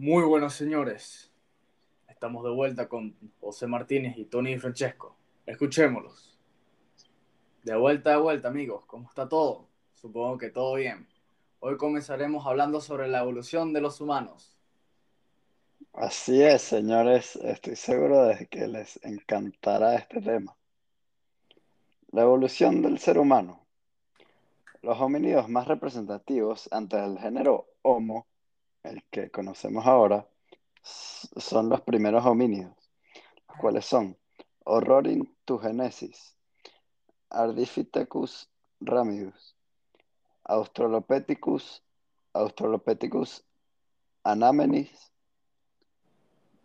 Muy buenos señores. Estamos de vuelta con José Martínez y Tony Francesco. Escuchémoslos. De vuelta, de vuelta, amigos. ¿Cómo está todo? Supongo que todo bien. Hoy comenzaremos hablando sobre la evolución de los humanos. Así es, señores. Estoy seguro de que les encantará este tema. La evolución del ser humano. Los homínidos más representativos antes del género Homo el que conocemos ahora, son los primeros homínidos, los cuales son Horrorin tugenesis, Ardipithecus ramidus, Australopithecus, Australopithecus anamenis,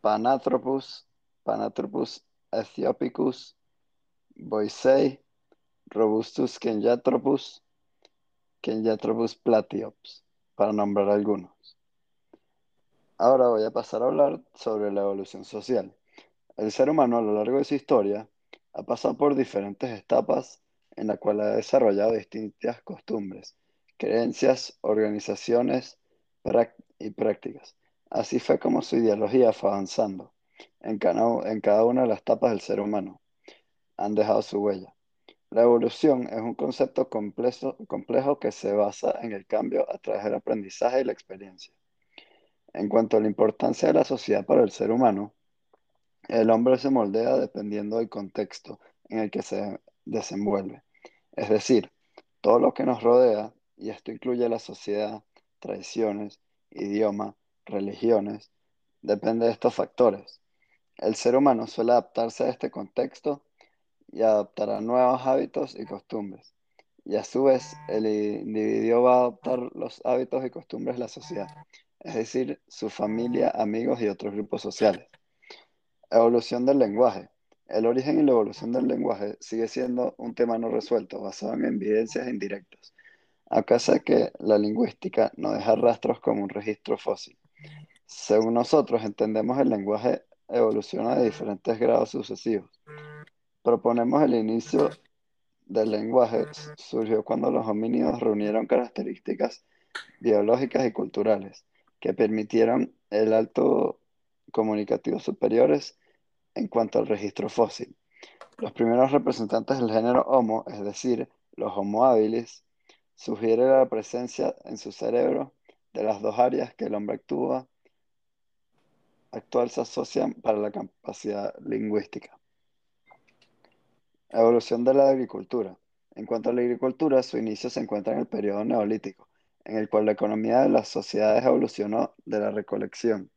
Pananthropus, Pananthropus ethiopicus, Boisei, Robustus kenjatropus, Kenjatropus platyops, para nombrar algunos. Ahora voy a pasar a hablar sobre la evolución social. El ser humano a lo largo de su historia ha pasado por diferentes etapas en las cuales ha desarrollado distintas costumbres, creencias, organizaciones y prácticas. Así fue como su ideología fue avanzando en cada, una de las etapas del ser humano. Han dejado su huella. La evolución es un concepto complejo que se basa en el cambio a través del aprendizaje y la experiencia. En cuanto a la importancia de la sociedad para el ser humano, el hombre se moldea dependiendo del contexto en el que se desenvuelve. Es decir, todo lo que nos rodea, y esto incluye la sociedad, tradiciones, idioma, religiones, depende de estos factores. El ser humano suele adaptarse a este contexto y adaptará nuevos hábitos y costumbres. Y a su vez, el individuo va a adoptar los hábitos y costumbres de la sociedad es decir, su familia, amigos y otros grupos sociales. Evolución del lenguaje. El origen y la evolución del lenguaje sigue siendo un tema no resuelto, basado en evidencias indirectas, a causa que la lingüística no deja rastros como un registro fósil. Según nosotros entendemos el lenguaje evoluciona de diferentes grados sucesivos. Proponemos el inicio del lenguaje surgió cuando los homínidos reunieron características biológicas y culturales que permitieron el alto comunicativo superiores en cuanto al registro fósil. Los primeros representantes del género Homo, es decir, los Homo habilis, sugieren la presencia en su cerebro de las dos áreas que el hombre actúa actual se asocian para la capacidad lingüística. Evolución de la agricultura. En cuanto a la agricultura, su inicio se encuentra en el periodo neolítico, en el cual la economía de las sociedades evolucionó de la recolección,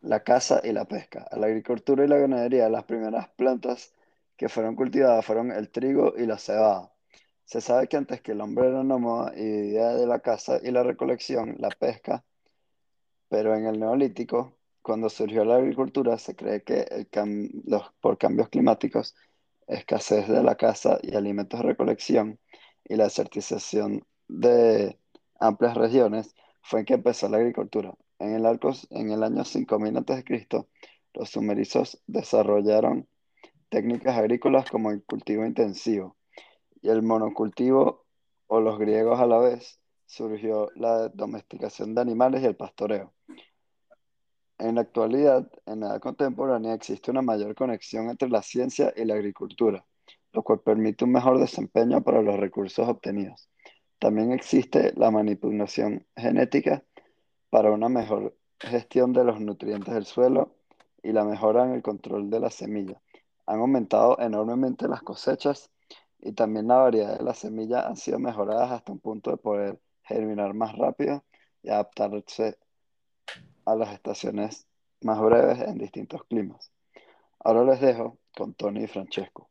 la caza y la pesca. A la agricultura y la ganadería, las primeras plantas que fueron cultivadas fueron el trigo y la cebada. Se sabe que antes que el hombre era nómada y vivía de la caza y la recolección, la pesca, pero en el neolítico, cuando surgió la agricultura, se cree que por cambios climáticos, escasez de la caza y alimentos de recolección y la desertización de amplias regiones fue en que empezó la agricultura. En el, en el año 5000 a.C., los sumerizos desarrollaron técnicas agrícolas como el cultivo intensivo y el monocultivo, o los griegos a la vez, surgió la domesticación de animales y el pastoreo. En la actualidad, en la edad contemporánea, existe una mayor conexión entre la ciencia y la agricultura, lo cual permite un mejor desempeño para los recursos obtenidos. También existe la manipulación genética para una mejor gestión de los nutrientes del suelo y la mejora en el control de la semilla. Han aumentado enormemente las cosechas y también la variedad de las semillas han sido mejoradas hasta un punto de poder germinar más rápido y adaptarse a las estaciones más breves en distintos climas. Ahora les dejo con Tony y Francesco.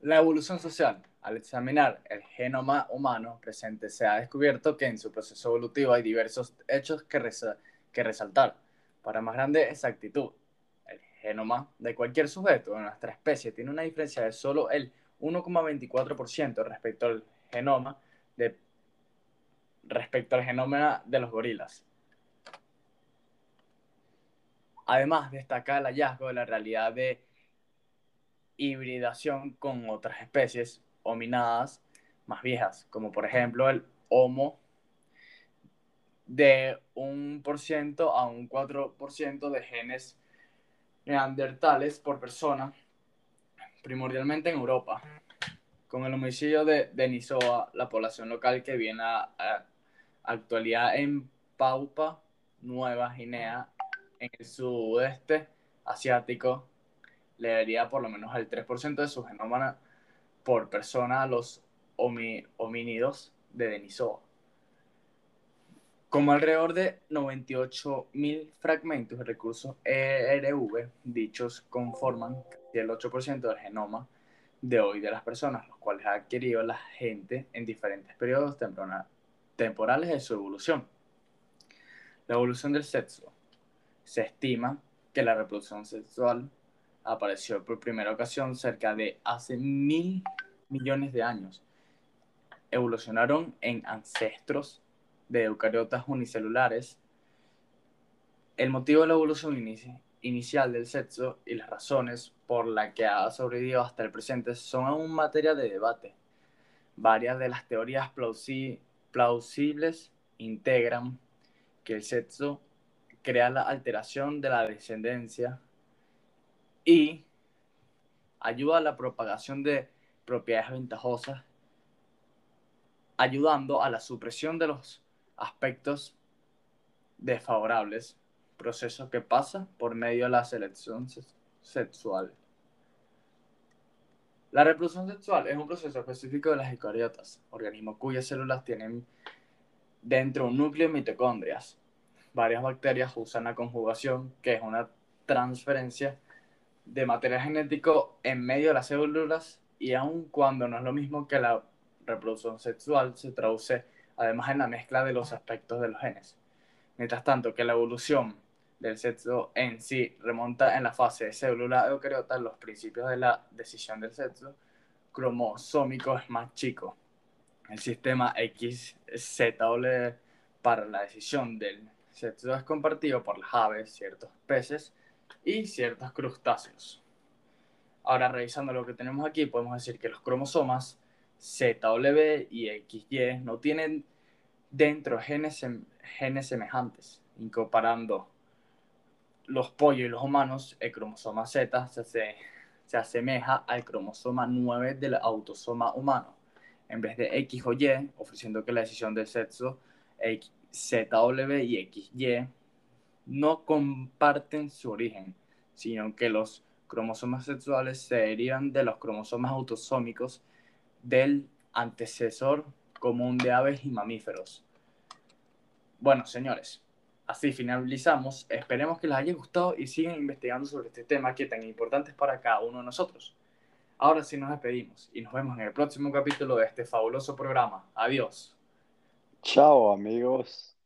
La evolución social. Al examinar el genoma humano presente, se ha descubierto que en su proceso evolutivo hay diversos hechos que, que resaltar. Para más grande exactitud, el genoma de cualquier sujeto de nuestra especie tiene una diferencia de solo el 1,24% respecto al genoma de respecto al genoma de los gorilas. Además, destaca el hallazgo de la realidad de hibridación con otras especies hominadas más viejas, como por ejemplo el Homo de un por ciento a un 4% de genes neandertales por persona, primordialmente en Europa. Con el homicidio de Denisova, la población local que viene a, a actualidad en Paupa, Nueva Guinea, en el sudeste asiático, le daría por lo menos el 3% de su genoma por persona los homínidos de Denisova. Como alrededor de 98.000 fragmentos de recursos ERV, dichos conforman el 8% del genoma de hoy de las personas, los cuales ha adquirido la gente en diferentes periodos temporales de su evolución. La evolución del sexo. Se estima que la reproducción sexual apareció por primera ocasión cerca de hace mil millones de años. Evolucionaron en ancestros de eucariotas unicelulares, el motivo de la evolución inicial del sexo y las razones por las que ha sobrevivido hasta el presente son aún materia de debate. Varias de las teorías plausibles integran que el sexo crea la alteración de la descendencia y ayuda a la propagación de propiedades ventajosas, ayudando a la supresión de los aspectos desfavorables, proceso que pasa por medio de la selección sexual. La reproducción sexual es un proceso específico de las eucariotas, organismos cuyas células tienen dentro un núcleo de mitocondrias. Varias bacterias usan la conjugación, que es una transferencia de material genético en medio de las células y aun cuando no es lo mismo que la reproducción sexual, se traduce además en la mezcla de los aspectos de los genes. Mientras tanto que la evolución del sexo en sí remonta en la fase de célula eucariota, los principios de la decisión del sexo cromosómico es más chico. El sistema XZW para la decisión del sexo es compartido por las aves, ciertos peces y ciertos crustáceos. Ahora, revisando lo que tenemos aquí, podemos decir que los cromosomas ZW y XY no tienen dentro genes, genes semejantes. Incomparando los pollos y los humanos, el cromosoma Z se, se asemeja al cromosoma 9 del autosoma humano. En vez de X o Y, ofreciendo que la decisión del sexo ZW y XY no comparten su origen, sino que los cromosomas sexuales se derivan de los cromosomas autosómicos del antecesor común de aves y mamíferos. Bueno, señores, así finalizamos. Esperemos que les haya gustado y sigan investigando sobre este tema que tan importante es para cada uno de nosotros. Ahora sí nos despedimos y nos vemos en el próximo capítulo de este fabuloso programa. Adiós. Chao amigos.